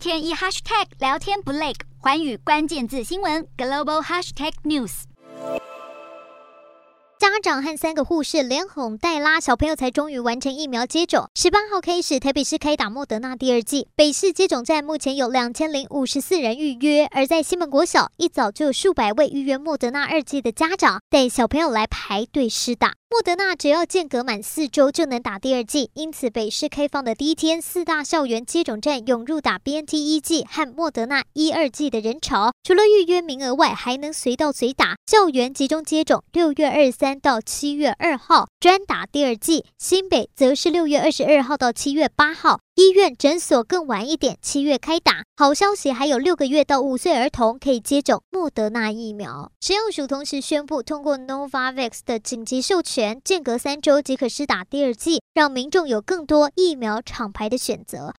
天一 hashtag 聊天不累，寰宇关键字新闻 global hashtag news。家长和三个护士连哄带拉，小朋友才终于完成疫苗接种。十八号开始，台北市开打莫德纳第二剂。北市接种站目前有两千零五十四人预约，而在西门国小，一早就有数百位预约莫德纳二剂的家长带小朋友来排队施打。莫德纳只要间隔满四周就能打第二剂，因此北市开放的第一天，四大校园接种站涌入打 BNT 一剂和莫德纳一二剂的人潮。除了预约名额外，还能随到随打。校园集中接种，六月二三到七月二号专打第二剂。新北则是六月二十二号到七月八号。医院、诊所更晚一点，七月开打。好消息，还有六个月到五岁儿童可以接种莫德纳疫苗。食药署同时宣布，通过 Novavax 的紧急授权，间隔三周即可施打第二剂，让民众有更多疫苗厂牌的选择。